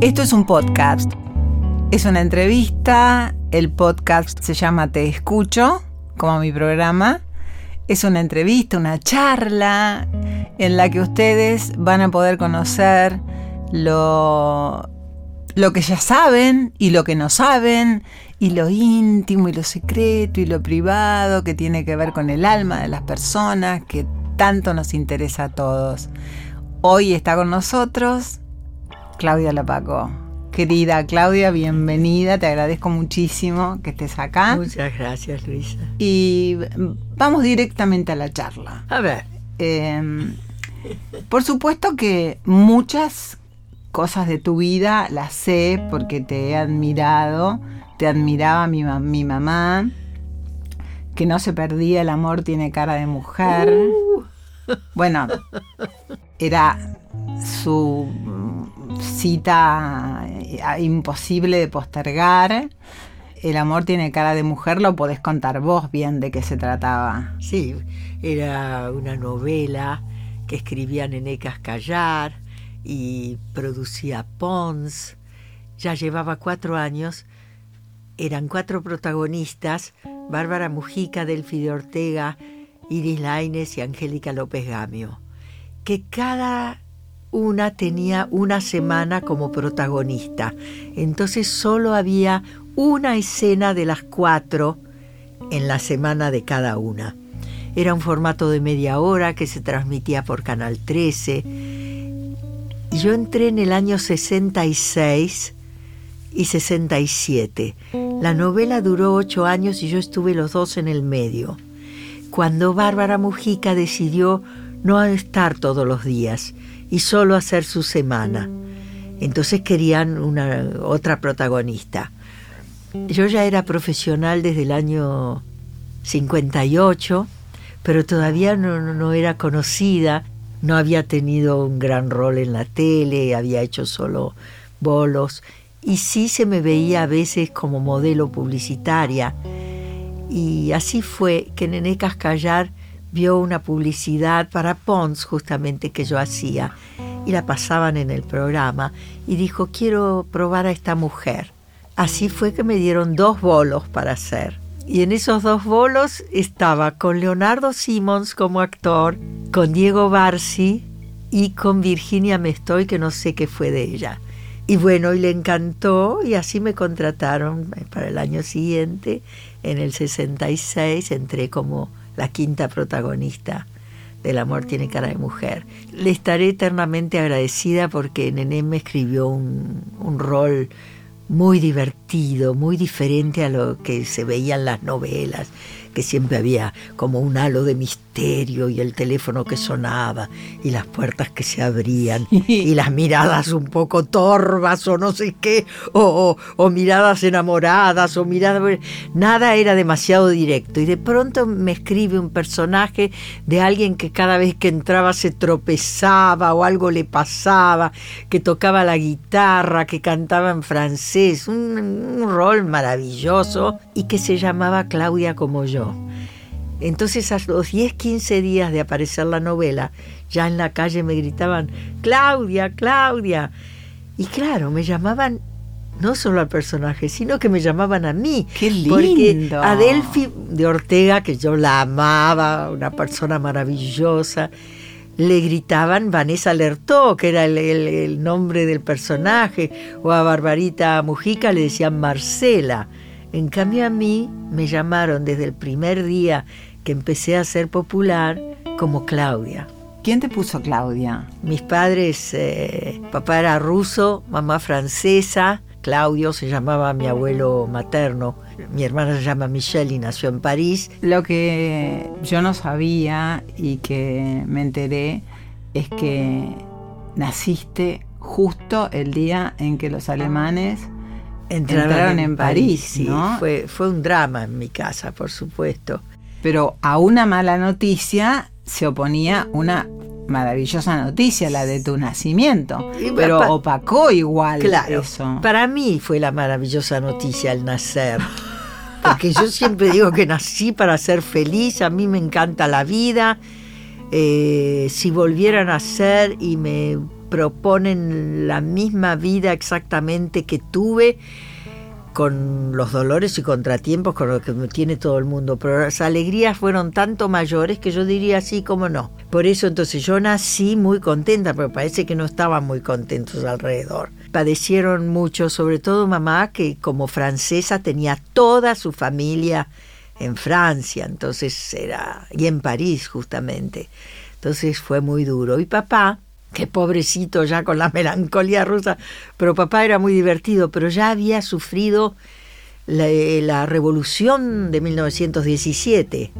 Esto es un podcast. Es una entrevista. El podcast se llama Te Escucho, como mi programa. Es una entrevista, una charla en la que ustedes van a poder conocer lo, que ya saben y lo que no saben, y lo íntimo y lo secreto y lo privado que tiene que ver con el alma de las personas, que tanto nos interesa a todos. Hoy está con nosotros Claudia Lapaco. Querida Claudia, bienvenida, te agradezco muchísimo que estés acá. Muchas gracias, Luisa. Y vamos directamente a la charla. A ver. Em, por supuesto que muchas cosas de tu vida las sé porque te he admirado, te admiraba mi, mi mamá, que no se perdía, el amor tiene cara de mujer. Uh. Bueno, era su cita eh, imposible de postergar. El amor tiene cara de mujer, lo podés contar vos bien de qué se trataba. Sí, era una novela que escribía Nené Cascallar y producía Pons. Ya llevaba cuatro años. Eran cuatro protagonistas, Bárbara Mujica, Delfi de Ortega, Iris Laines y Angélica López Gamio, que cada una tenía una semana como protagonista. Entonces solo había una escena de las cuatro en la semana de cada una. Era un formato de media hora que se transmitía por Canal 13. Yo entré en el año 66 y 67. La novela duró ocho años y yo estuve los dos en el medio. Cuando Bárbara Mujica decidió no estar todos los días y solo hacer su semana. Entonces querían una otra protagonista. Yo ya era profesional desde el año 58, pero todavía no, no era conocida, no había tenido un gran rol en la tele, había hecho solo bolos y sí se me veía a veces como modelo publicitaria. Y así fue que Nené Cascallar vio una publicidad para Pons justamente que yo hacía y la pasaban en el programa y dijo quiero probar a esta mujer. Así fue que me dieron dos bolos para hacer. Y en esos dos bolos estaba con Leonardo Simons como actor, con Diego Barsi y con Virginia Mestoy, que no sé qué fue de ella. Y bueno, y le encantó y así me contrataron para el año siguiente, en el 66, entré como la quinta protagonista del amor tiene cara de mujer. Le estaré eternamente agradecida porque Nené me escribió un, rol muy divertido, muy diferente a lo que se veía en las novelas, que siempre había como un halo de misterio y el teléfono que sonaba y las puertas que se abrían y las miradas un poco torvas o no sé qué, o, o, miradas enamoradas o miradas... Nada era demasiado directo. Y de pronto me escribe un personaje de alguien que cada vez que entraba se tropezaba o algo le pasaba, que tocaba la guitarra, que cantaba en francés, un, un rol maravilloso y que se llamaba Claudia como yo. Entonces a los 10, 15 días de aparecer la novela, ya en la calle me gritaban, Claudia, Claudia. Y claro, me llamaban no solo al personaje, sino que me llamaban a mí. ¡Qué lindo! Porque a Delphi de Ortega, que yo la amaba, una persona maravillosa, le gritaban Vanessa Lertó, que era el, el, el nombre del personaje, o a Barbarita Mujica le decían Marcela. En cambio a mí me llamaron desde el primer día que empecé a ser popular como Claudia. ¿Quién te puso Claudia? Mis padres, eh, papá era ruso, mamá francesa, Claudio se llamaba mi abuelo materno, mi hermana se llama Michelle y nació en París. Lo que yo no sabía y que me enteré es que naciste justo el día en que los alemanes entraron, entraron en, París, sí, ¿no? fue, fue un drama en mi casa, por supuesto. Pero a una mala noticia se oponía una maravillosa noticia, la de tu nacimiento. Y Pero pa- opacó igual Claro, eso. para mí fue la maravillosa noticia el nacer. Porque yo siempre digo que nací para ser feliz, a mí me encanta la vida. Eh, si volviera a nacer y me proponen la misma vida exactamente que tuve con los dolores y contratiempos con los que tiene todo el mundo, pero las alegrías fueron tanto mayores que yo diría así como no. Por eso entonces yo nací muy contenta, pero parece que no estaban muy contentos alrededor. Padecieron mucho, sobre todo mamá, que como francesa tenía toda su familia en Francia, entonces era, y en París justamente. Entonces fue muy duro. Y papá, Qué pobrecito ya con la melancolía rusa, pero papá era muy divertido, pero ya había sufrido la, revolución de 1917.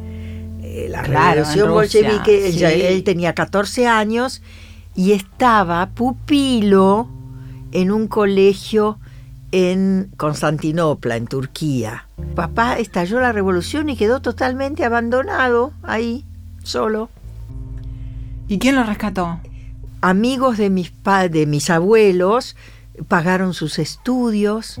Eh, la revolución bolchevique, él tenía 14 años y estaba pupilo en un colegio en Constantinopla, en Turquía. Papá estalló la revolución y quedó totalmente abandonado ahí, solo. ¿Y quién lo rescató? Amigos de mis, de mis abuelos pagaron sus estudios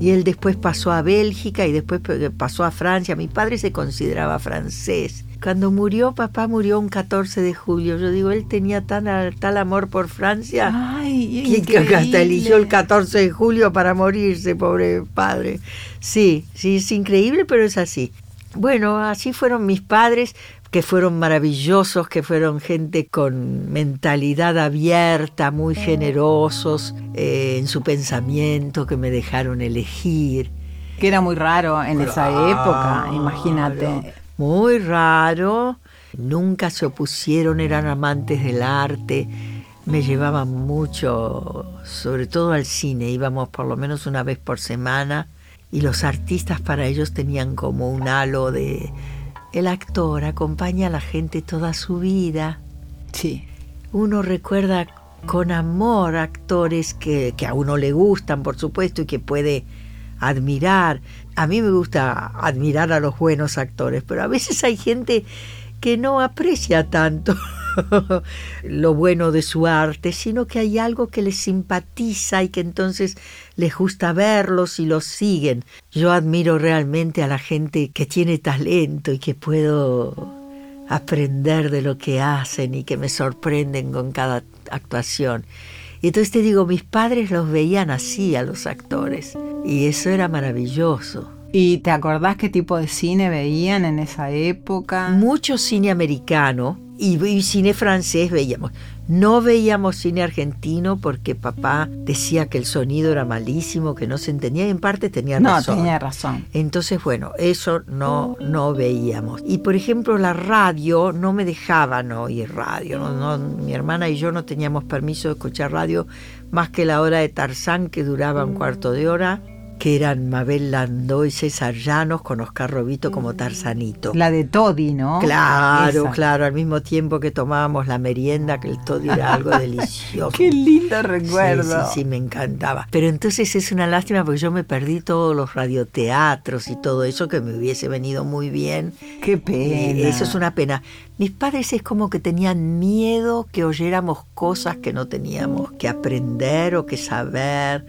y él después pasó a Bélgica y después pasó a Francia. Mi padre se consideraba francés. Cuando murió, papá murió un 14 de julio. Yo digo, él tenía tan, tal amor por Francia Ay, que hasta eligió el 14 de julio para morirse, pobre padre. Sí, sí, es increíble, pero es así. Bueno, así fueron mis padres que fueron maravillosos, que fueron gente con mentalidad abierta, muy generosos eh, en su pensamiento, que me dejaron elegir. Que era muy raro en esa época, imagínate. Muy raro, nunca se opusieron, eran amantes del arte, me llevaban mucho, sobre todo al cine, íbamos por lo menos una vez por semana y los artistas para ellos tenían como un halo de el actor acompaña a la gente toda su vida. Sí. Uno recuerda con amor actores que, que, a uno le gustan, por supuesto, y que puede admirar. A mí me gusta admirar a los buenos actores, pero a veces hay gente que no aprecia tanto lo bueno de su arte, sino que hay algo que les simpatiza y que entonces les gusta verlos y los siguen. Yo admiro realmente a la gente que tiene talento y que puedo aprender de lo que hacen y que me sorprenden con cada actuación. Y entonces te digo, mis padres los veían así a los actores y eso era maravilloso. ¿Y te acordás qué tipo de cine veían en esa época? Mucho cine americano y, cine francés veíamos. No veíamos cine argentino porque papá decía que el sonido era malísimo, que no se entendía y en parte tenía razón. No, tenía razón. Entonces, bueno, eso no, no veíamos. Y por ejemplo, la radio no me dejaban oír radio. No, mi hermana y yo no teníamos permiso de escuchar radio más que la hora de Tarzán que duraba un cuarto de hora que eran Mabel Landó y César Llanos con Oscar Robito como Tarzanito. La de Toddy, ¿no? Claro, claro, al mismo tiempo que tomábamos la merienda, que el Toddy era algo delicioso. Qué lindo recuerdo. Sí, sí, me encantaba. Pero entonces es una lástima porque yo me perdí todos los radioteatros y todo eso que me hubiese venido muy bien. Qué pena. Eso es una pena. Mis padres es como que tenían miedo que oyéramos cosas que no teníamos que aprender o que saber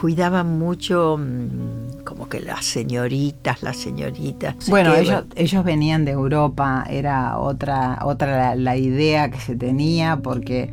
cuidaban mucho mm, como que las señoritas, las señoritas. Bueno, ellos, ellos venían de Europa, era otra, otra la, idea que se tenía, porque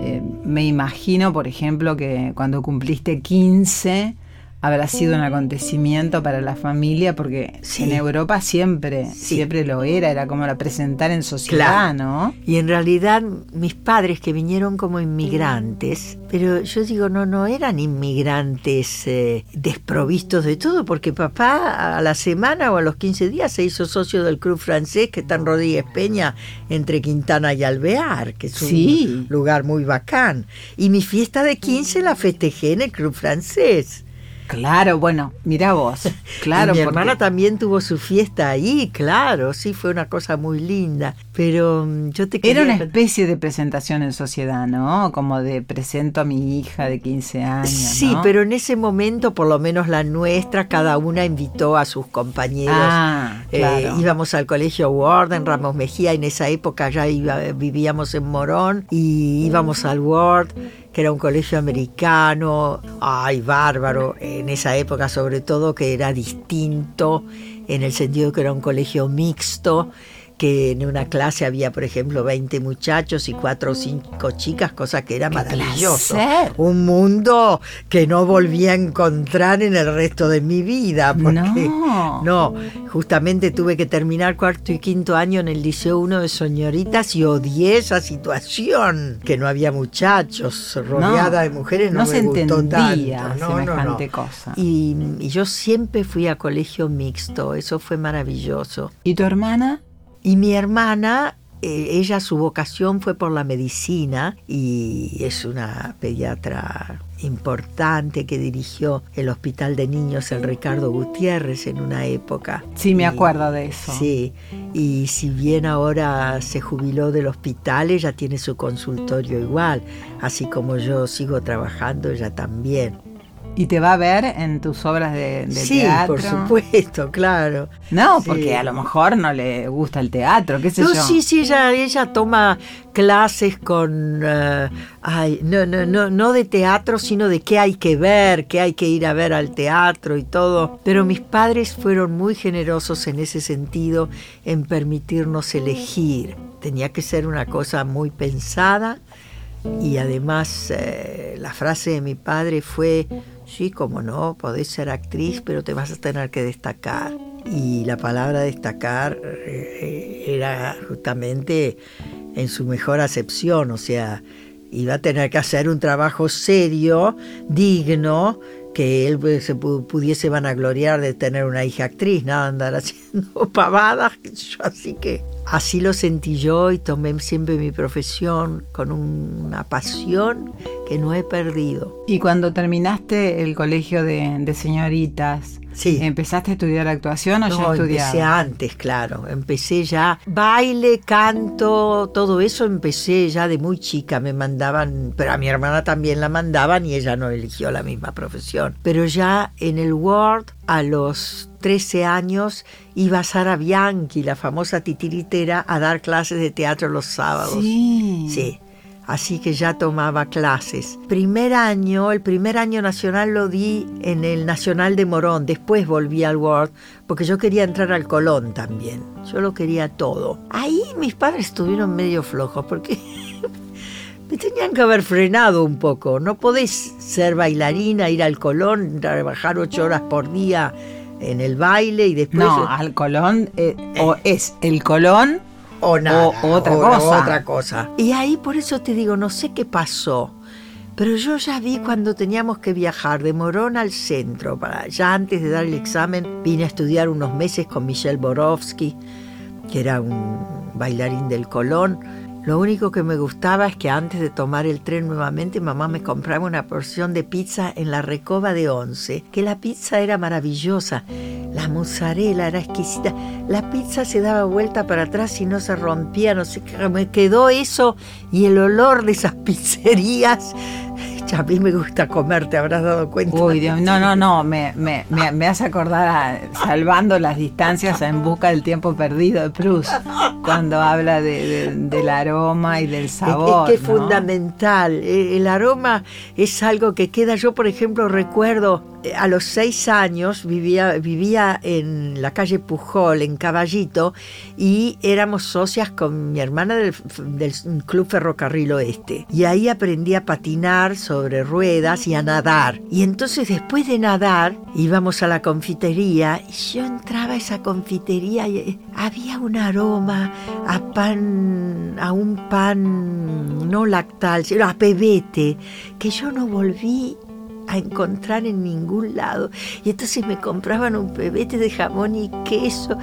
eh, me imagino, por ejemplo, que cuando cumpliste 15 habrá sido un acontecimiento para la familia porque en Europa siempre, siempre lo era, era como la presentar en sociedad, ¿no? Y en realidad mis padres que vinieron como inmigrantes, pero yo digo, no, no eran inmigrantes eh, desprovistos de todo, porque papá a la semana o a los 15 días se hizo socio del club francés que está en Rodríguez Peña entre Quintana y Alvear, que es un lugar muy bacán. Y mi fiesta de 15 la festejé en el club francés. Claro, bueno, mira vos. Claro, mi hermana también tuvo su fiesta ahí, claro, sí, fue una cosa muy linda. Pero mm, yo te Era una especie de presentación en sociedad, ¿no? Como de presento a mi hija de 15 años. Sí, pero en ese momento, por lo menos la nuestra, cada una invitó a sus compañeros. Ah, eh, íbamos al colegio Ward en Ramos Mejía, en esa época ya vivíamos en Morón y íbamos al Ward que era un colegio americano, ay, bárbaro, en esa época sobre todo que era distinto, en el sentido que era un colegio mixto, que en una clase había, por ejemplo, 20 muchachos y 4 o 5 chicas, cosa que era maravilloso. Un mundo que no volví a encontrar en el resto de mi vida. Porque, no. no, justamente tuve que terminar cuarto y quinto año en el Liceo 1 de Señoritas y odié esa situación, que no había muchachos, rodeada de mujeres, no, me gustó tanto. No, semejante cosa. Y, y yo siempre fui a colegio mixto, eso fue maravilloso. ¿Y tu hermana? Y mi hermana, eh, ella su vocación fue por la medicina y es una pediatra importante que dirigió el Hospital de Niños el Ricardo Gutiérrez en una época. Sí, me acuerdo de eso. Sí, y si bien ahora se jubiló del hospital, ella tiene su consultorio igual, así como yo sigo trabajando, ella también. ¿Y te va a ver en tus obras de, teatro? Sí, por supuesto, claro. No, porque a lo mejor no le gusta el teatro, qué sé no, Sí, sí, ella, ella toma clases con, eh, ay, no, no, no, no de teatro, sino de qué hay que ver, qué hay que ir a ver al teatro y todo. Pero mis padres fueron muy generosos en ese sentido, en permitirnos elegir. Tenía que ser una cosa muy pensada y además eh, la frase de mi padre fue Sí, como no, podés ser actriz, pero te vas a tener que destacar. Y la palabra destacar eh, era justamente en su mejor acepción, o sea, iba a tener que hacer un trabajo serio, digno, que él pues, se pudiese vanagloriar de tener una hija actriz, nada andar haciendo pavadas, así que así lo sentí yo y tomé siempre mi profesión con una pasión que no he perdido. Y cuando terminaste el colegio de, señoritas, Sí. ¿Empezaste a estudiar actuación o ya estudiabas? Empecé antes, claro. Empecé ya baile, canto, todo eso empecé ya de muy chica. Me mandaban, pero a mi hermana también la mandaban y ella no eligió la misma profesión. Pero ya en el Word, a los 13 años, iba Sara Bianchi, la famosa titiritera, a dar clases de teatro los sábados. Sí. Sí así que ya tomaba clases. Primer año, el primer año nacional lo di en el Nacional de Morón, después volví al World porque yo quería entrar al Colón también, yo lo quería todo. Ahí mis padres estuvieron medio flojos porque me tenían que haber frenado un poco. No podés ser bailarina, ir al Colón, trabajar ocho horas por día en el baile y después... No, al Colón, eh, o es el Colón o nada, otra cosa. otra cosa. Y ahí por eso te digo, no sé qué pasó, pero yo ya vi cuando teníamos que viajar de Morón al centro, para, ya antes de dar el examen, vine a estudiar unos meses con Michel Borowski, que era un bailarín del Colón, lo único que me gustaba es que antes de tomar el tren nuevamente, mamá me compraba una porción de pizza en la Recoba de Once, que la pizza era maravillosa, la mozzarella era exquisita, la pizza se daba vuelta para atrás y no se rompía, no sé qué, me quedó eso y el olor de esas pizzerías a mí me gusta comer, te habrás dado cuenta. Uy, Dios, no, no, no, me, me, me, hace acordar a Salvando las distancias en busca del tiempo perdido de Proust, cuando habla de, del aroma y del sabor. Es, que es fundamental, el aroma es algo que queda, yo por ejemplo recuerdo eh, a los seis años vivía, vivía en la calle Pujol, en Caballito, y éramos socias con mi hermana del, Club Ferrocarril Oeste. Y ahí aprendí a patinar sobre ruedas y a nadar. Y entonces después de nadar íbamos a la confitería y yo entraba a esa confitería y eh, había un aroma a pan, a un pan no lactal, sino a pebete, que yo no volví a encontrar en ningún lado. Y entonces me compraban un pebete de jamón y queso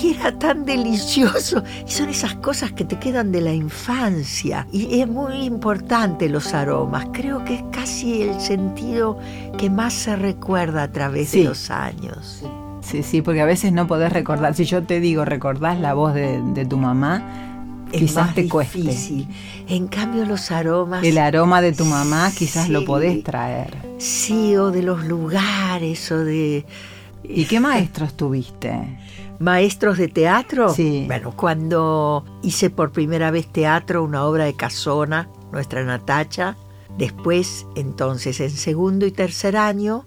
y era tan delicioso. Y son esas cosas que te quedan de la infancia. Y es muy importante los aromas. Creo que es casi el sentido que más se recuerda a través de los años. Sí, sí, porque a veces no podés recordar. Si yo te digo, recordás la voz de, de tu mamá, quizás te cueste. Difícil. En cambio los aromas... El aroma de tu mamá quizás lo podés traer. Sí, o de los lugares, o de... ¿Y qué maestros tuviste? Maestros de teatro. Sí. Bueno, cuando hice por primera vez teatro, una obra de Casona, nuestra Natacha, después, entonces, en segundo y tercer año,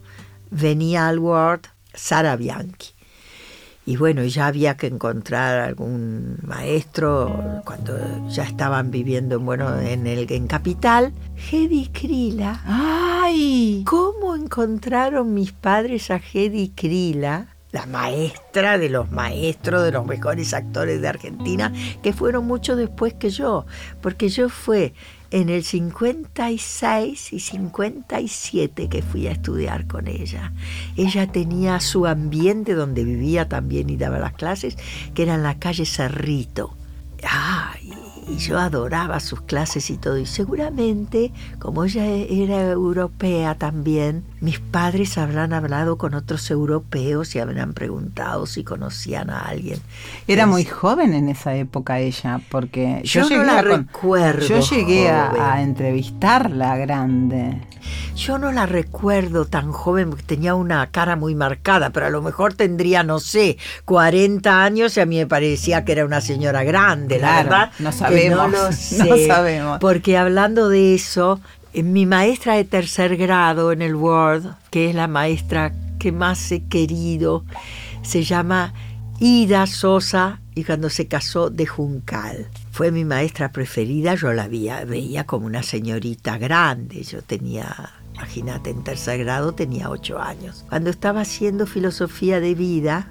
venía al Word Sara Bianchi. Y bueno, ya había que encontrar algún maestro cuando ya estaban viviendo bueno, en, el, en Capital. Hedy Krila. ¡Ay! ¿Cómo encontraron mis padres a Hedy Krila? la maestra de los maestros, de los mejores actores de Argentina, que fueron mucho después que yo, porque yo fue en el 56 y 57 que fui a estudiar con ella. Ella tenía su ambiente donde vivía también y daba las clases, que era en la calle Cerrito. Ay, y yo adoraba sus clases y todo. Y seguramente, como ella era europea también, mis padres habrán hablado con otros europeos y habrán preguntado si conocían a alguien. Era muy joven en esa época ella, porque yo, no la recuerdo. Yo llegué a, a entrevistarla grande. Yo no la recuerdo tan joven porque tenía una cara muy marcada, pero a lo mejor tendría, no sé, 40 años y a mí me parecía que era una señora grande, la verdad. No sabemos. No lo sé. sabemos. Porque hablando de eso, eh, mi maestra de tercer grado en el Word, que es la maestra que más he querido, se llama Ida Sosa y cuando se casó de Juncal. Fue mi maestra preferida, yo la veía como una señorita grande, yo tenía, imagínate, en tercer grado tenía ocho años. Cuando estaba haciendo filosofía de vida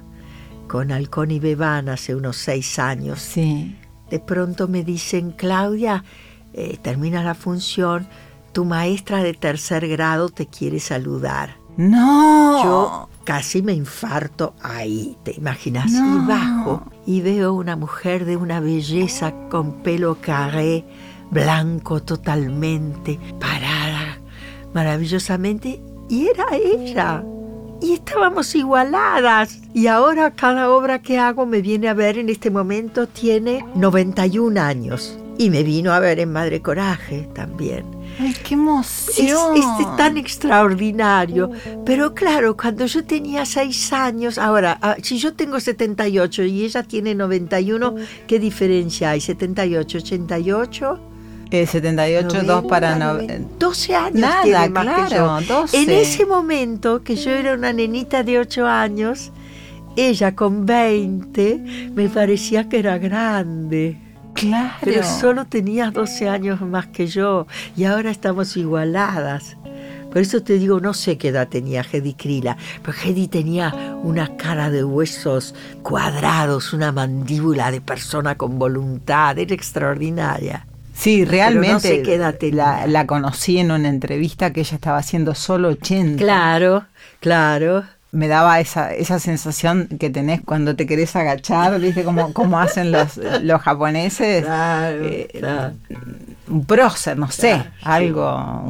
con Alcón y Bebán hace unos seis años, sí. de pronto me dicen, Claudia, eh, termina la función, tu maestra de tercer grado te quiere saludar. No. Yo casi me infarto ahí, ¿te imaginas? Y bajo y veo una mujer de una belleza con pelo carré, blanco totalmente, parada maravillosamente, y era ella. Y estábamos igualadas. Y ahora cada obra que hago me viene a ver en este momento tiene 91 años. Y me vino a ver en Madre Coraje también. ¡Ay, qué emoción! Es, tan extraordinario. Pero claro, cuando yo tenía seis años, ahora, ah, si yo tengo 78 y ella tiene 91, ¿qué diferencia hay? ¿78, 88? Eh, 78, 2 para 12 años. Nada, claro, 12. En ese momento, que yo era una nenita de 8 años, ella con 20 me parecía que era grande. Claro. Pero solo tenías 12 años más que yo y ahora estamos igualadas. Por eso te digo, no sé qué edad tenía Hedy Krila, pero Hedy tenía una cara de huesos cuadrados, una mandíbula de persona con voluntad, era extraordinaria. Sí, realmente no sé qué edad la, la conocí en una entrevista que ella estaba haciendo solo 80. Claro, claro me daba esa, esa sensación que tenés cuando te querés agachar, ¿viste? Como, como hacen los, los japoneses. Eh, un prócer, no sé, algo,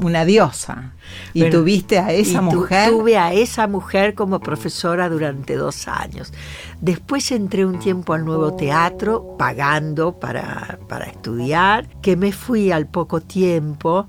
una diosa. ¿Y tuviste a esa mujer? Tuve a esa mujer como profesora durante dos años. Después entré un tiempo al nuevo teatro, pagando para, para estudiar, que me fui al poco tiempo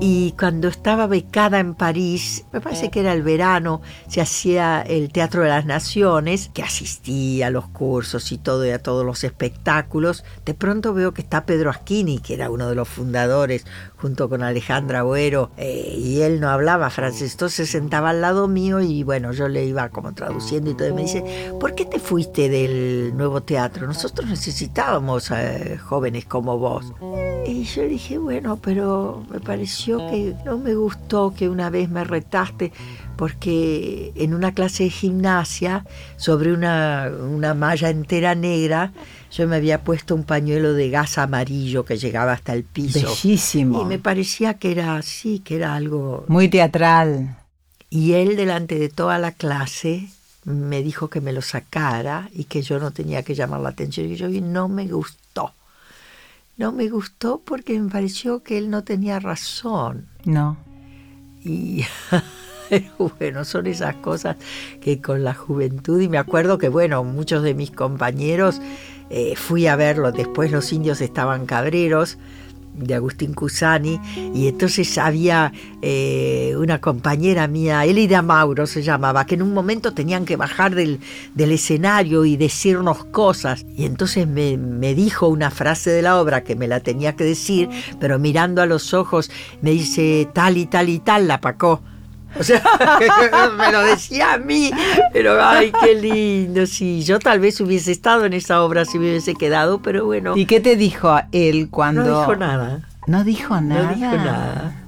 y cuando estaba becada en París, me parece que era el verano, se hacía el Teatro de las Naciones, que asistía a los cursos y todo y a todos los espectáculos. De pronto veo que está Pedro Asquini, que era uno de los fundadores, junto con Alejandra Boero, eh, y él no hablaba francés, entonces se sentaba al lado mío y bueno, yo le iba como traduciendo y todo, y me dice, ¿por qué te fuiste del nuevo teatro? Nosotros necesitábamos eh, jóvenes como vos. Y yo dije, bueno, pero me pareció que no me gustó que una vez me retaste porque en una clase de gimnasia sobre una, una malla entera negra yo me había puesto un pañuelo de gas amarillo que llegaba hasta el piso. Bellísimo. Y me parecía que era así, que era algo... Muy teatral. Y él delante de toda la clase me dijo que me lo sacara y que yo no tenía que llamar la atención. Y yo y no me gustó. No me gustó porque me pareció que él no tenía razón. No. Y bueno, son esas cosas que con la juventud, y me acuerdo que, bueno, muchos de mis compañeros eh, fui a verlo, después los indios estaban cabreros de Agustín Cusani y entonces había eh, una compañera mía, Elida Mauro se llamaba, que en un momento tenían que bajar del, escenario y decirnos cosas. Y entonces me, me, dijo una frase de la obra que me la tenía que decir, pero mirando a los ojos me dice tal y tal y tal la pacó O sea, me lo decía a mí, pero ay, qué lindo. Sí, yo tal vez hubiese estado en esa obra si me hubiese quedado, pero bueno. ¿Y qué te dijo él cuando.? No dijo nada. No dijo nada. No dijo nada.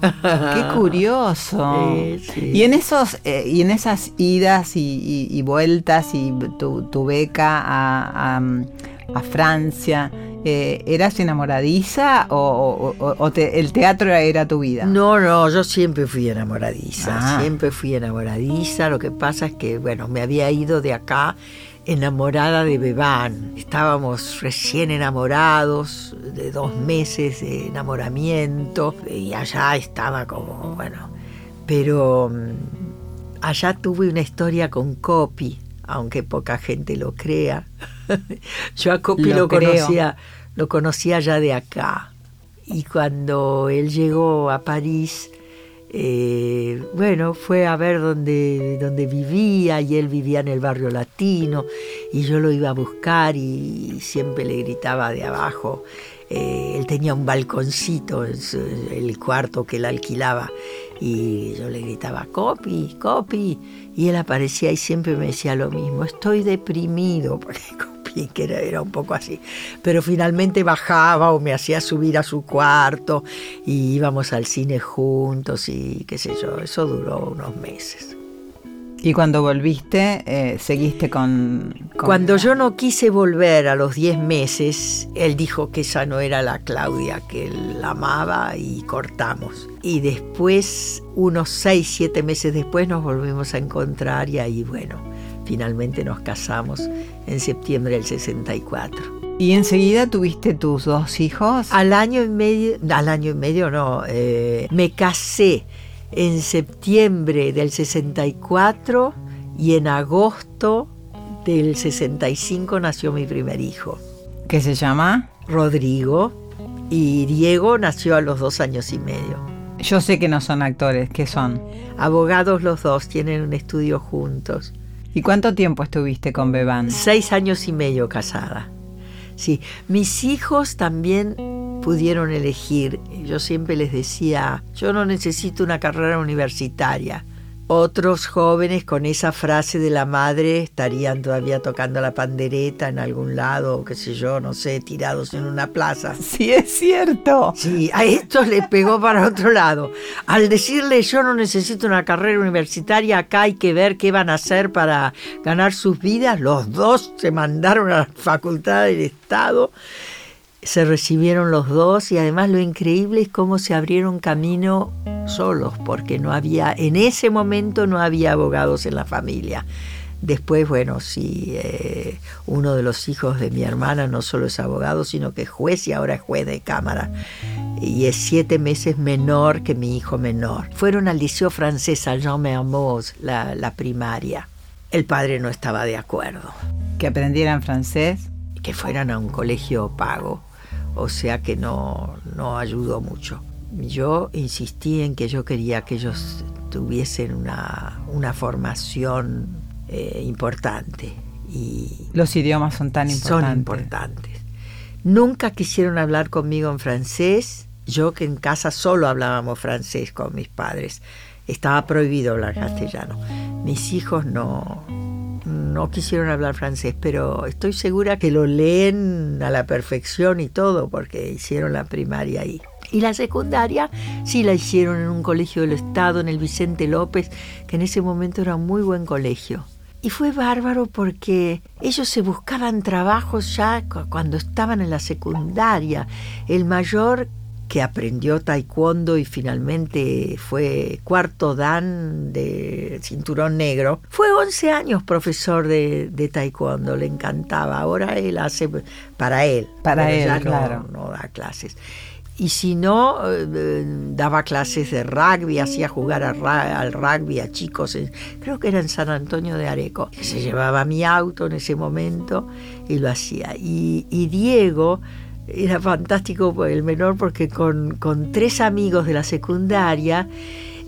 Qué curioso. Y en esos eh, y en esas idas y, vueltas y tu, beca a, a, Francia, eh, ¿eras enamoradiza o, el teatro era tu vida? No, no, yo siempre fui enamoradiza, ah. siempre fui enamoradiza. Lo que pasa es que, bueno, me había ido de acá enamorada de Bebán. Estábamos recién enamorados, de dos meses de enamoramiento, y allá estaba como, bueno, pero mm, allá tuve una historia con Copi, aunque poca gente lo crea. Yo a Copi lo, conocía, lo conocía ya de acá. Y cuando él llegó a París, eh, bueno, fue a ver dónde, dónde vivía y él vivía en el barrio latino y yo lo iba a buscar y siempre le gritaba de abajo. Eh, él tenía un balconcito en el cuarto que él alquilaba y yo le gritaba, copy, copy, y él aparecía y siempre me decía lo mismo, estoy deprimido, porque que era, un poco así. Pero finalmente bajaba o me hacía subir a su cuarto y íbamos al cine juntos y qué sé yo, eso duró unos meses. ¿Y cuando volviste, eh, seguiste con, Cuando yo no quise volver a los 10 meses, él dijo que esa no era la Claudia, que él amaba y cortamos. Y después, unos 6, 7 meses después, nos volvimos a encontrar y ahí, bueno, finalmente nos casamos en septiembre del 64. ¿Y enseguida tuviste tus dos hijos? Al año y medio, al año y medio no, eh, me casé en septiembre del 64 y en agosto del 65 nació mi primer hijo. ¿Qué se llama? Rodrigo. Y Diego nació a los dos años y medio. Yo sé que no son actores, ¿qué son? Abogados los dos, tienen un estudio juntos. ¿Y cuánto tiempo estuviste con Bebán? Seis años y medio casada. Sí, mis hijos también pudieron elegir. Yo siempre les decía, yo no necesito una carrera universitaria otros jóvenes con esa frase de la madre estarían todavía tocando la pandereta en algún lado, qué sé yo, no sé, tirados en una plaza. Sí, es cierto. Sí, a estos les pegó para otro lado. Al decirle yo no necesito una carrera universitaria, acá hay que ver qué van a hacer para ganar sus vidas, los dos se mandaron a la facultad del Estado se recibieron los dos y además lo increíble es cómo se abrieron camino solos, porque no había, en ese momento no había abogados en la familia. Después, bueno, sí, eh, uno de los hijos de mi hermana no solo es abogado, sino que es juez y ahora es juez de cámara. Y es siete meses menor que mi hijo menor. Fueron al liceo francés, a Jean Mermoz, la, la primaria. El padre no estaba de acuerdo. ¿Que aprendieran francés? Que fueran a un colegio pago o sea que no, no ayudó mucho. Yo insistí en que yo quería que ellos tuviesen una, formación eh, importante. Y Los idiomas son tan importantes. Son importantes. Nunca quisieron hablar conmigo en francés. Yo que en casa solo hablábamos francés con mis padres. Estaba prohibido hablar castellano. Mis hijos no, no quisieron hablar francés, pero estoy segura que lo leen a la perfección y todo, porque hicieron la primaria ahí. Y la secundaria sí la hicieron en un colegio del Estado, en el Vicente López, que en ese momento era un muy buen colegio. Y fue bárbaro porque ellos se buscaban trabajos ya cuando estaban en la secundaria. El mayor que aprendió taekwondo y finalmente fue cuarto dan de cinturón negro. Fue 11 años profesor de, taekwondo, le encantaba. Ahora él hace para él. Para él, claro. No, da clases. Y si no, eh, daba clases de rugby, hacía jugar al rugby a chicos, creo que era en San Antonio de Areco. Se llevaba mi auto en ese momento y lo hacía. Y, y Diego era fantástico el menor porque con, tres amigos de la secundaria,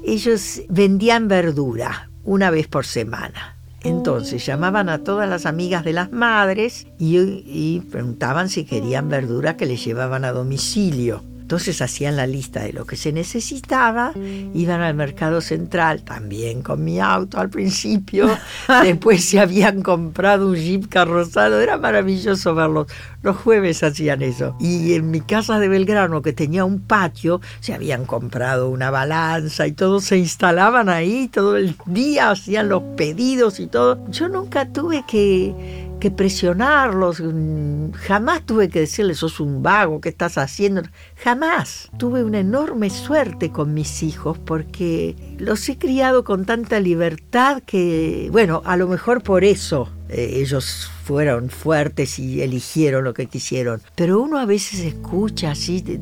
ellos vendían verdura una vez por semana. Entonces llamaban a todas las amigas de las madres y, y, preguntaban si querían verdura que les llevaban a domicilio. Entonces hacían la lista de lo que se necesitaba, iban al mercado central, también con mi auto al principio, después se habían comprado un jeep carrozado, era maravilloso verlos. Los jueves hacían eso. Y en mi casa de Belgrano, que tenía un patio, se habían comprado una balanza y todos se instalaban ahí, todo el día hacían los pedidos y todo. Yo nunca tuve que que presionarlos, mm, jamás tuve que decirles, sos un vago, ¿qué estás haciendo? Jamás. Tuve una enorme suerte con mis hijos porque los he criado con tanta libertad que, bueno, a lo mejor por eso eh, ellos fueron fuertes y eligieron lo que quisieron. Pero uno a veces escucha así de,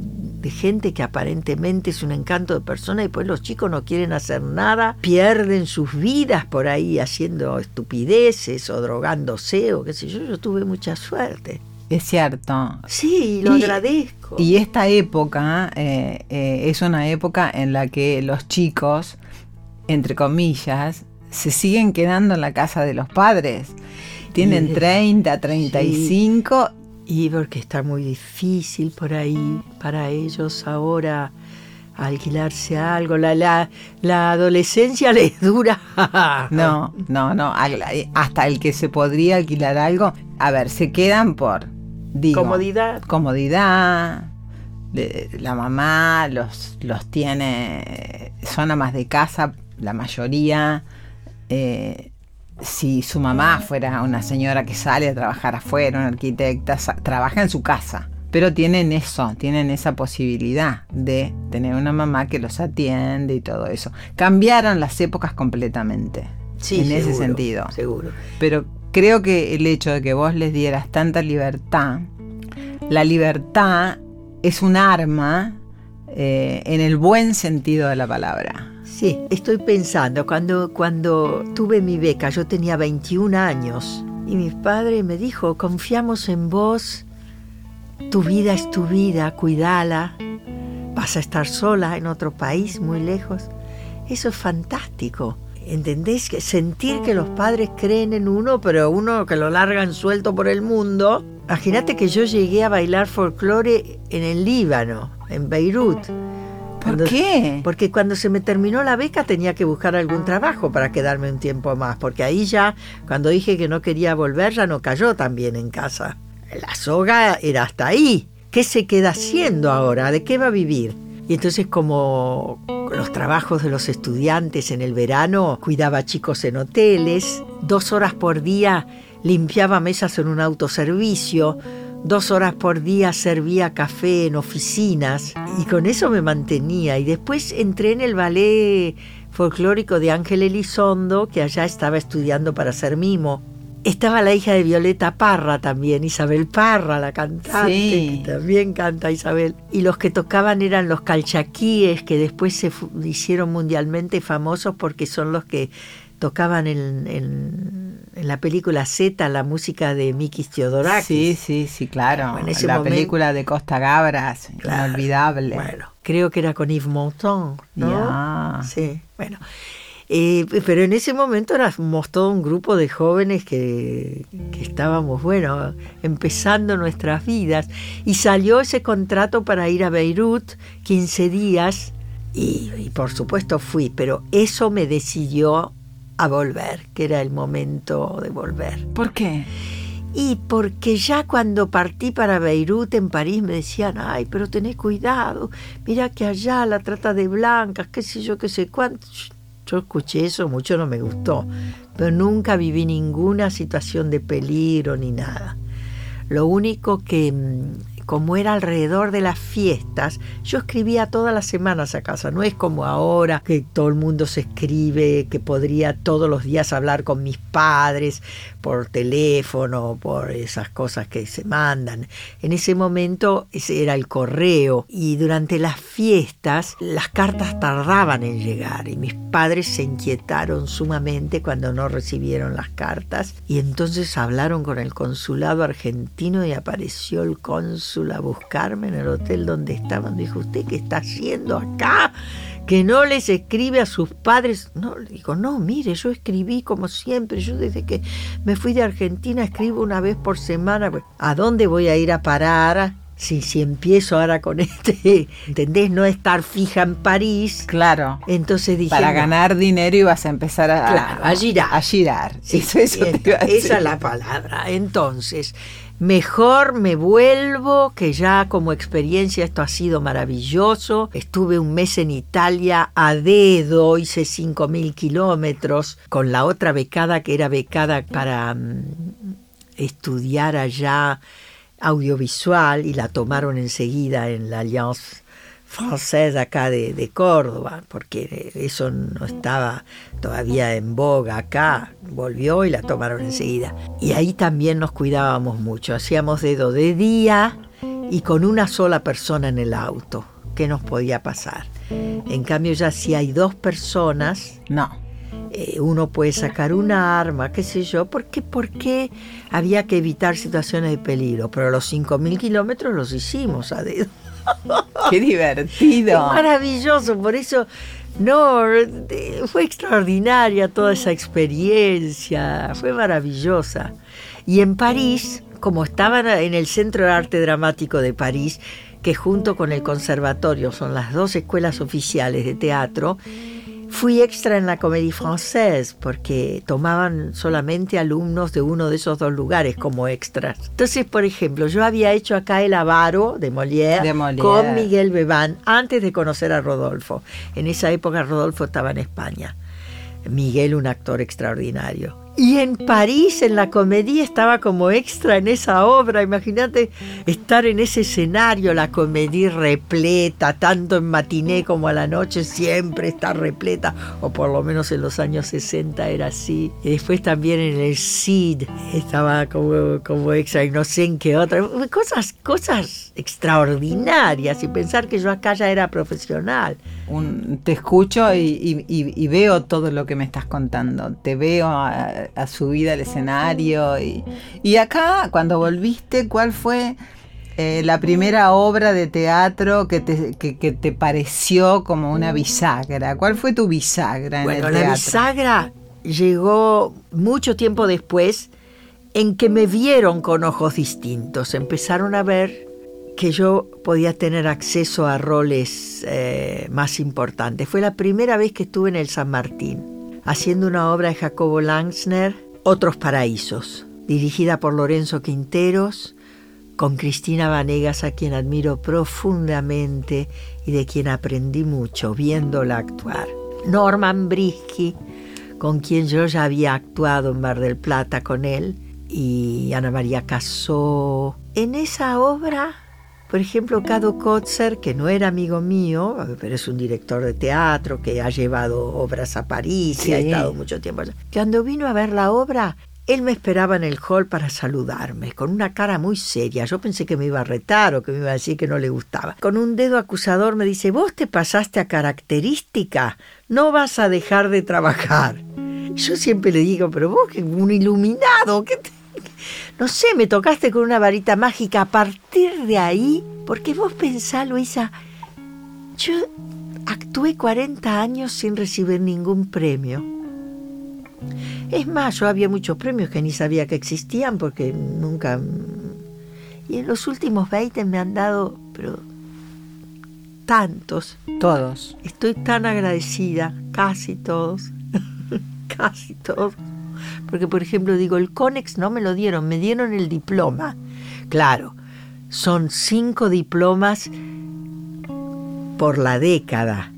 gente que aparentemente es un encanto de persona y pues los chicos no quieren hacer nada, pierden sus vidas por ahí haciendo estupideces o drogándose o qué sé yo. Yo tuve mucha suerte. Es cierto. Sí, lo agradezco. Y esta época eh, eh, es una época en la que los chicos, entre comillas, se siguen quedando en la casa de los padres. Tienen 30, 35. Y porque está muy difícil por ahí para ellos ahora alquilarse algo. La, la, la adolescencia les dura. no, no, no. Hasta el que se podría alquilar algo. A ver, se quedan por. comodidad. Comodidad. La mamá los, los tiene. Son amas de casa, la mayoría. Eh, si su mamá fuera una señora que sale a trabajar afuera, una arquitecta, trabaja en su casa. Pero tienen eso, tienen esa posibilidad de tener una mamá que los atiende y todo eso. Cambiaron las épocas completamente. Sí, en ese sentido. Seguro. Pero creo que el hecho de que vos les dieras tanta libertad, la libertad es un arma eh, en el buen sentido de la palabra. Sí, estoy pensando, cuando, cuando tuve mi beca yo tenía 21 años y mi padre me dijo, confiamos en vos, tu vida es tu vida, cuídala, vas a estar sola en otro país muy lejos. Eso es fantástico. ¿Entendés? Sentir que los padres creen en uno, pero uno que lo largan suelto por el mundo. Imagínate que yo llegué a bailar folclore en el Líbano, en Beirut ¿Por qué? Porque cuando se me terminó la beca tenía que buscar algún trabajo para quedarme un tiempo más, porque ahí ya, cuando dije que no quería volver, ya no cayó tan bien en casa. La soga era hasta ahí. ¿Qué se queda haciendo ahora? ¿De qué va a vivir? Y entonces como los trabajos de los estudiantes en el verano, cuidaba chicos en hoteles, dos horas por día limpiaba mesas en un autoservicio, Dos horas por día servía café en oficinas y con eso me mantenía. Y después entré en el ballet folclórico de Ángel Elizondo, que allá estaba estudiando para ser mimo. Estaba la hija de Violeta Parra también, Isabel Parra, la cantante, que también canta Isabel. Y los que tocaban eran los calchaquíes, que después se hicieron mundialmente famosos porque son los que tocaban en, en, la película Z la música de Mikis Theodorakis. Sí, sí, sí, claro. en la película de Costa Gabras, inolvidable. Bueno, creo que era con Yves Montand, ¿no? Sí, bueno. Eh, pero en ese momento éramos todo un grupo de jóvenes que, que, estábamos, bueno, empezando nuestras vidas. Y salió ese contrato para ir a Beirut 15 días y, y por supuesto fui, pero eso me decidió a volver, que era el momento de volver. ¿Por qué? Y porque ya cuando partí para Beirut, en París, me decían, ay, pero tenés cuidado, mira que allá la trata de blancas, qué sé yo, qué sé cuánto. Yo escuché eso, mucho no me gustó, pero nunca viví ninguna situación de peligro ni nada. Lo único que mm, como era alrededor de las fiestas, yo escribía todas las semanas a casa. No es como ahora que todo el mundo se escribe, que podría todos los días hablar con mis padres por teléfono, por esas cosas que se mandan. En ese momento era el correo y durante las fiestas las cartas tardaban en llegar y mis padres se inquietaron sumamente cuando no recibieron las cartas y entonces hablaron con el consulado argentino y apareció el cónsul a buscarme en el hotel donde estaban. Dijo, ¿usted qué está haciendo acá? Que no les escribe a sus padres. No, le digo, no, mire, yo escribí como siempre. Yo desde que me fui de Argentina escribo una vez por semana. ¿A dónde voy a ir a parar? si, si empiezo ahora con este, ¿entendés? No estar fija en París. Claro. Entonces dije. Para ganar dinero ibas a empezar a, claro, a girar. A girar. Sí, eso, eso esa es la palabra. Entonces, mejor me vuelvo, que ya como experiencia esto ha sido maravilloso. Estuve un mes en Italia a dedo, hice 5.000 kilómetros con la otra becada que era becada para um, estudiar allá audiovisual y la tomaron enseguida en la Alliance Française acá de, de, Córdoba, porque eso no estaba todavía en boga acá, volvió y la tomaron enseguida. Y ahí también nos cuidábamos mucho, hacíamos dedo de día y con una sola persona en el auto, ¿qué nos podía pasar? En cambio ya si hay dos personas, no eh, uno puede sacar una arma, qué sé yo, ¿por qué, ¿por qué había que evitar situaciones de peligro? Pero los 5.000 kilómetros los hicimos a dedo. ¡Qué divertido! maravilloso, por eso no, fue extraordinaria toda esa experiencia, fue maravillosa. Y en París, como estaban en el Centro de Arte Dramático de París, que junto con el Conservatorio son las dos escuelas oficiales de teatro, Fui extra en la Comédie Française porque tomaban solamente alumnos de uno de esos dos lugares como extras. Entonces, por ejemplo, yo había hecho acá El Avaro de Molière, con Miguel Bebán antes de conocer a Rodolfo. En esa época Rodolfo estaba en España. Miguel, un actor extraordinario. Y en París, en la comedia, estaba como extra en esa obra. Imagínate estar en ese escenario, la comedia repleta, tanto en matiné como a la noche, siempre está repleta, o por lo menos en los años 60 era así. Y después también en el CID estaba como, como extra y no sé en qué otra. Cosas, cosas extraordinarias y pensar que yo acá ya era profesional. Te escucho y, veo todo lo que me estás contando. Te veo a, vida al escenario. Y, acá, cuando volviste, ¿cuál fue eh, la primera obra de teatro que te, que, te, pareció como una bisagra? ¿Cuál fue tu bisagra en el teatro? La bisagra llegó mucho tiempo después en que me vieron con ojos distintos. Empezaron a ver que yo podía tener acceso a roles eh, más importantes. Fue la primera vez que estuve en el San Martín haciendo una obra de Jacobo Langsner, Otros Paraísos, dirigida por Lorenzo Quinteros, con Cristina Vanegas, a quien admiro profundamente y de quien aprendí mucho viéndola actuar. Norman Brisky, con quien yo ya había actuado en Mar del Plata con él, y Ana María Casó. En esa obra por ejemplo, Cado Kotzer, que no era amigo mío, pero es un director de teatro que ha llevado obras a París y ha estado mucho tiempo allá. Cuando vino a ver la obra, él me esperaba en el hall para saludarme, con una cara muy seria. Yo pensé que me iba a retar o que me iba a decir que no le gustaba. Con un dedo acusador me dice, vos te pasaste a característica, no vas a dejar de trabajar. Yo siempre le digo, pero vos que un iluminado, ¿qué te no sé, me tocaste con una varita mágica. A partir de ahí, porque vos pensás, Luisa, yo actué 40 años sin recibir ningún premio. Es más, yo había muchos premios que ni sabía que existían porque nunca... Y en los últimos 20 me han dado, pero tantos. Todos. Estoy tan agradecida, casi todos, casi todos. Porque, por ejemplo, digo, el CONEX no me lo dieron, me dieron el diploma. Claro, son cinco diplomas por la década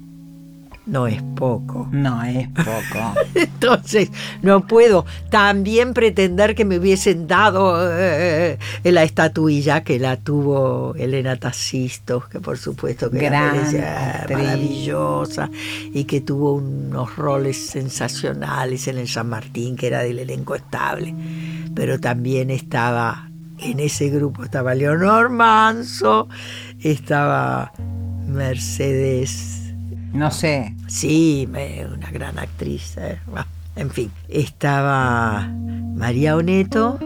no es poco. No es poco. Entonces, no puedo también pretender que me hubiesen dado eh, la estatuilla que la tuvo Elena Tacisto, que por supuesto que Gran era maravillosa y que tuvo unos roles sensacionales en el San Martín, que era del elenco estable. Pero también estaba en ese grupo, estaba Leonor Manso, estaba Mercedes no sé. Sí, una gran actriz. Eh, en fin, estaba María Oneto.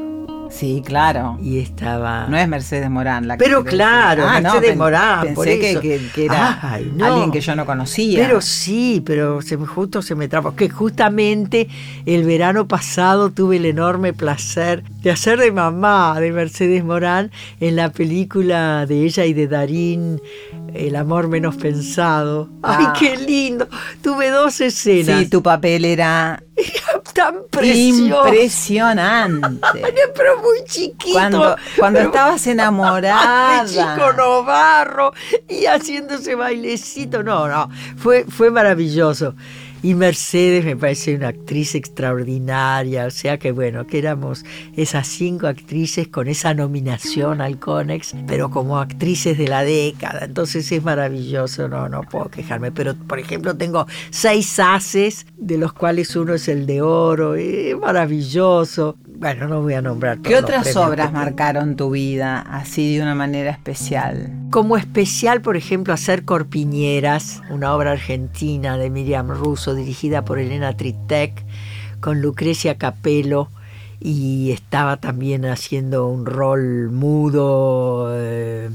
Sí, claro. Y estaba. No es Mercedes Morán la que Pero claro. Ah, Mercedes Morán, por Pensé que, eso. que- que era Ay, no. alguien que yo no conocía. Pero sí, pero se justo se me trabó. Que justamente el verano pasado tuve el enorme placer de hacer de mamá de Mercedes Morán en la película de ella y de Darín, El amor menos pensado. ¡Ay, Ah. qué lindo! Tuve dos escenas. sí, tu papel era tan precioso. impresionante. Pero muy chiquito. Cuando, cuando Pero- estabas enamorada. de Chico Novarro y haciéndose bailecito. No, no, fue, fue maravilloso. Y Mercedes me parece una actriz extraordinaria, o sea que bueno, que éramos esas cinco actrices con esa nominación al Conex, pero como actrices de la década, entonces es maravilloso, no, no puedo quejarme, pero por ejemplo tengo seis haces, de los cuales uno es el de oro, es maravilloso. Bueno, no voy a nombrar ¿Qué otras obras que marcaron tu vida así de una manera especial? Como especial, por ejemplo, hacer Corpiñeras, una obra argentina de Miriam Russo, dirigida por Elena Tritek, con Lucrecia Capello, y estaba también haciendo un rol mudo, eh,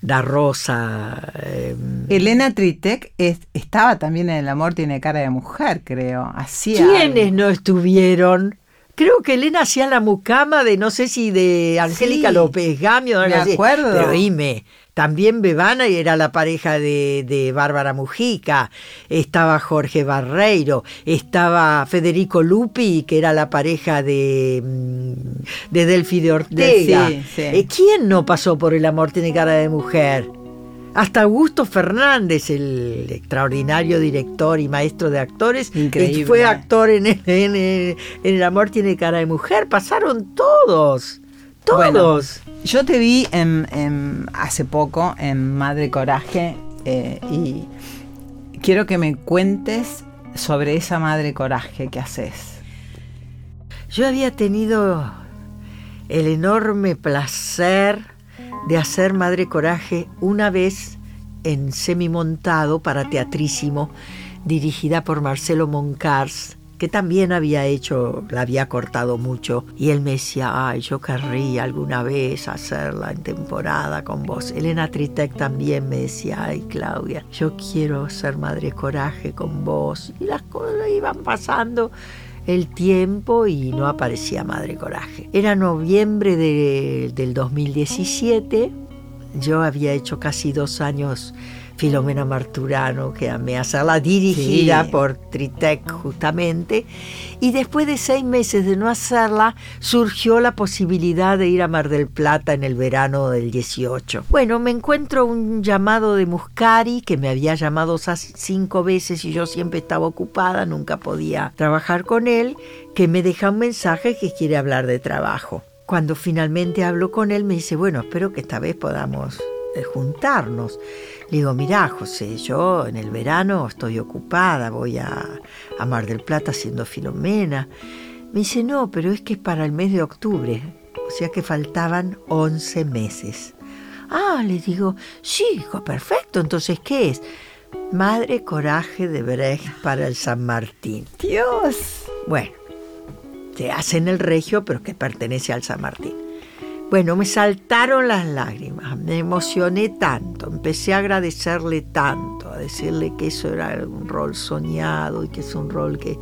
da Rosa. eh, Elena Tritek es- estaba también en El amor tiene cara de mujer, creo. Hacía ¿Quiénes no estuvieron? Creo que Elena hacía la mucama de no sé si de Angélica Sí, López Gamio, me algo así. acuerdo. Pero oíme, también Bebana era la pareja de, de Bárbara Mujica, estaba Jorge Barreiro, estaba Federico Lupi, que era la pareja de, mm, de Delfi de Ortega. sí, sí. Eh, ¿Quién no pasó por El amor tiene cara de mujer? Hasta Augusto Fernández, el extraordinario director y maestro de actores, Increíble. que fue actor en el, en el- en El amor tiene cara de mujer. Pasaron todos, todos. Yo te vi en, en- hace poco en Madre Coraje eh, y quiero que me cuentes sobre esa Madre Coraje que haces. Yo había tenido el enorme placer de hacer Madre Coraje una vez en semimontado para Teatrísimo, dirigida por Marcelo Moncars, que también había hecho, la había cortado mucho, y él me decía, ay, yo querría alguna vez hacerla en temporada con vos. Elena Tritek también me decía, ay, Claudia, yo quiero ser Madre Coraje con vos. Y las cosas iban pasando el tiempo y no aparecía Madre Coraje. Era noviembre de- del 2017, yo había hecho casi dos años Filomena Marturano, que amé hacerla, dirigida Sí. por Tritec justamente, y después de seis meses de no hacerla, surgió la posibilidad de ir a Mar del Plata en el verano del 18. Bueno, me encuentro un llamado de Muscari, que me había llamado cinco veces y yo siempre estaba ocupada, nunca podía trabajar con él, que me deja un mensaje que quiere hablar de trabajo. Cuando finalmente hablo con él, me dice, bueno, espero que esta vez podamos eh, juntarnos. Le digo, mirá, José, yo en el verano estoy ocupada, voy a, a Mar del Plata haciendo Filomena. Me dice, no, pero es que es para el mes de octubre, o sea que faltaban 11 meses. Ah, le digo, sí, hijo, perfecto, entonces, ¿qué es? Madre Coraje de Brecht para el San Martín. Dios. Bueno, se hace en el Regio, pero que pertenece al San Martín. Bueno, me saltaron las lágrimas, me emocioné tanto, empecé a agradecerle tanto, a decirle que eso era un rol soñado y que es un rol que,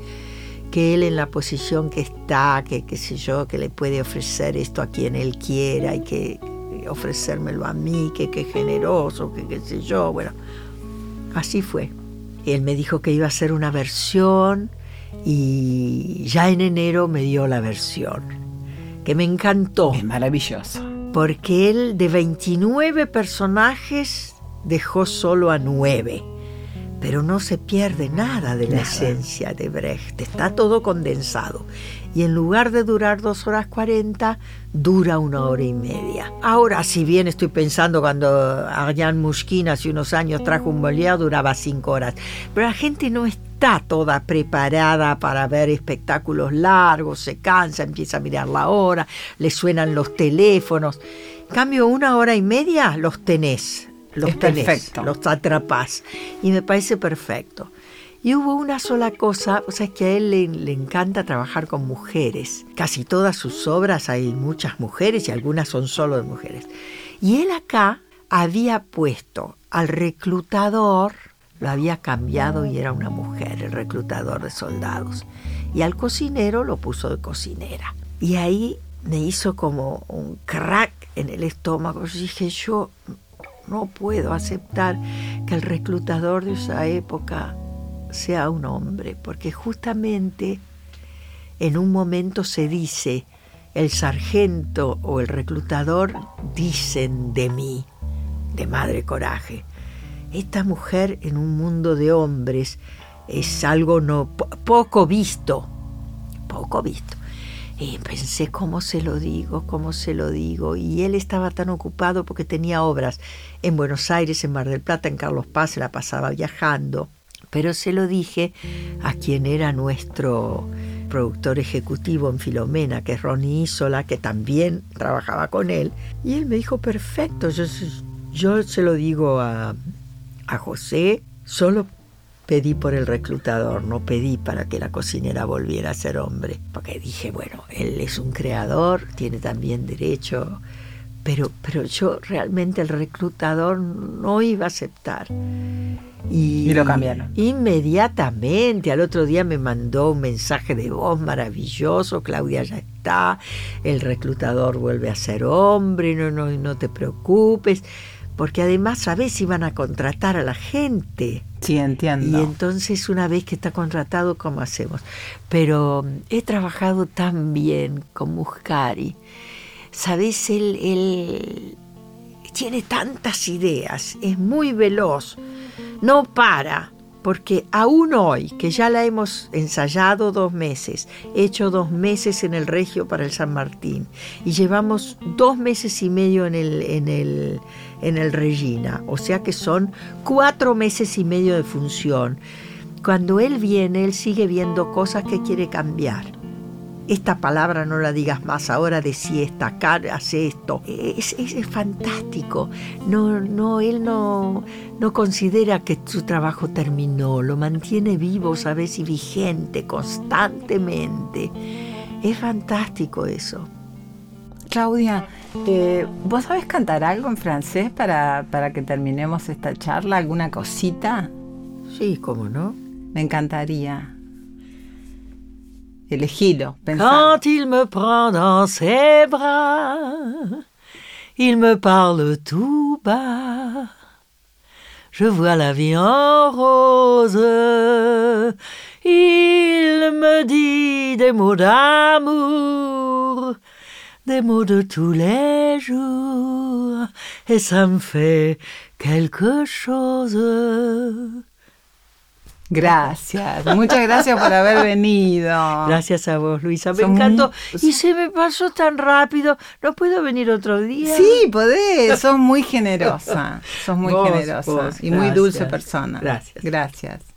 que él en la posición que está, que qué sé yo, que le puede ofrecer esto a quien él quiera y que ofrecérmelo a mí, que qué generoso, que qué sé yo, bueno, así fue. Él me dijo que iba a hacer una versión y ya en enero me dio la versión, que me encantó, Es maravilloso. porque él de 29 personajes dejó solo a 9, pero no se pierde nada de la Nada. esencia de Brecht, está todo condensado. Y en lugar de durar dos horas 40, dura una hora y media. Ahora, si bien estoy pensando cuando Ariane Mushkin hace unos años trajo un Molière, duraba cinco horas. Pero la gente no está toda preparada para ver espectáculos largos, se cansa, empieza a mirar la hora, le suenan los teléfonos. En cambio, una hora y media los tenés. Los Es tenés, perfecto. los atrapás. Y me parece perfecto. Y hubo una sola cosa, o sea, es que a él le, le, encanta trabajar con mujeres. Casi todas sus obras hay muchas mujeres y algunas son solo de mujeres. Y él acá había puesto al reclutador, lo había cambiado y era una mujer, el reclutador de soldados. Y al cocinero lo puso de cocinera. Y ahí me hizo como un crack en el estómago. Yo dije, yo no puedo aceptar que el reclutador de esa época sea un hombre, porque justamente en un momento se dice, el sargento o el reclutador dicen de mí, de Madre Coraje, esta mujer en un mundo de hombres es algo no poco visto, poco visto. Y pensé cómo se lo digo, cómo se lo digo. Y él estaba tan ocupado porque tenía obras en Buenos Aires, en Mar del Plata, en Carlos Paz, se la pasaba viajando. Pero se lo dije a quien era nuestro productor ejecutivo en Filomena, que es Ronnie Isola, que también trabajaba con él. Y él me dijo, perfecto, yo, yo se lo digo a, a José, solo pedí por el reclutador, no pedí para que la cocinera volviera a ser hombre, porque dije, bueno, él es un creador, tiene también derecho, pero, pero yo realmente el reclutador no iba a aceptar. Y, lo cambiaron. Inmediatamente, al otro día me mandó un mensaje de voz maravilloso, Claudia ya está, el reclutador vuelve a ser hombre, no, no, no te preocupes porque además a veces iban a contratar a la gente. Sí, entiendo. Y entonces una vez que está contratado, ¿cómo hacemos? Pero mm, he trabajado tan bien con Muscari. Sabes, él, él tiene tantas ideas, es muy veloz, no para porque aún hoy, que ya la hemos ensayado dos meses, hecho dos meses en el Regio para el San Martín, y llevamos dos meses y medio en el, en el, en el Regina, o sea que son cuatro meses y medio de función. Cuando él viene, él sigue viendo cosas que quiere cambiar esta palabra no la digas más, ahora decía esta, acá esto. Es, es, fantástico. No, no, él no, no considera que su trabajo terminó, lo mantiene vivo, sabes, y vigente constantemente. Es fantástico eso. Claudia, eh, ¿vos sabés cantar algo en francés para, para que terminemos esta charla? ¿Alguna cosita? Sí, cómo no. Me encantaría. Elegilo, Quand il me prend dans ses bras, il me parle tout bas. Je vois la vie en rose. Il me dit des mots d'amour, des mots de tous les jours, et ça me fait quelque chose. Gracias, muchas gracias por haber venido. Gracias a vos, Luisa, me encantó. Y se me pasó tan rápido, ¿no puedo venir otro día? Sí, podés, sos muy generosa, sos muy generosa y muy dulce persona. Gracias. Gracias.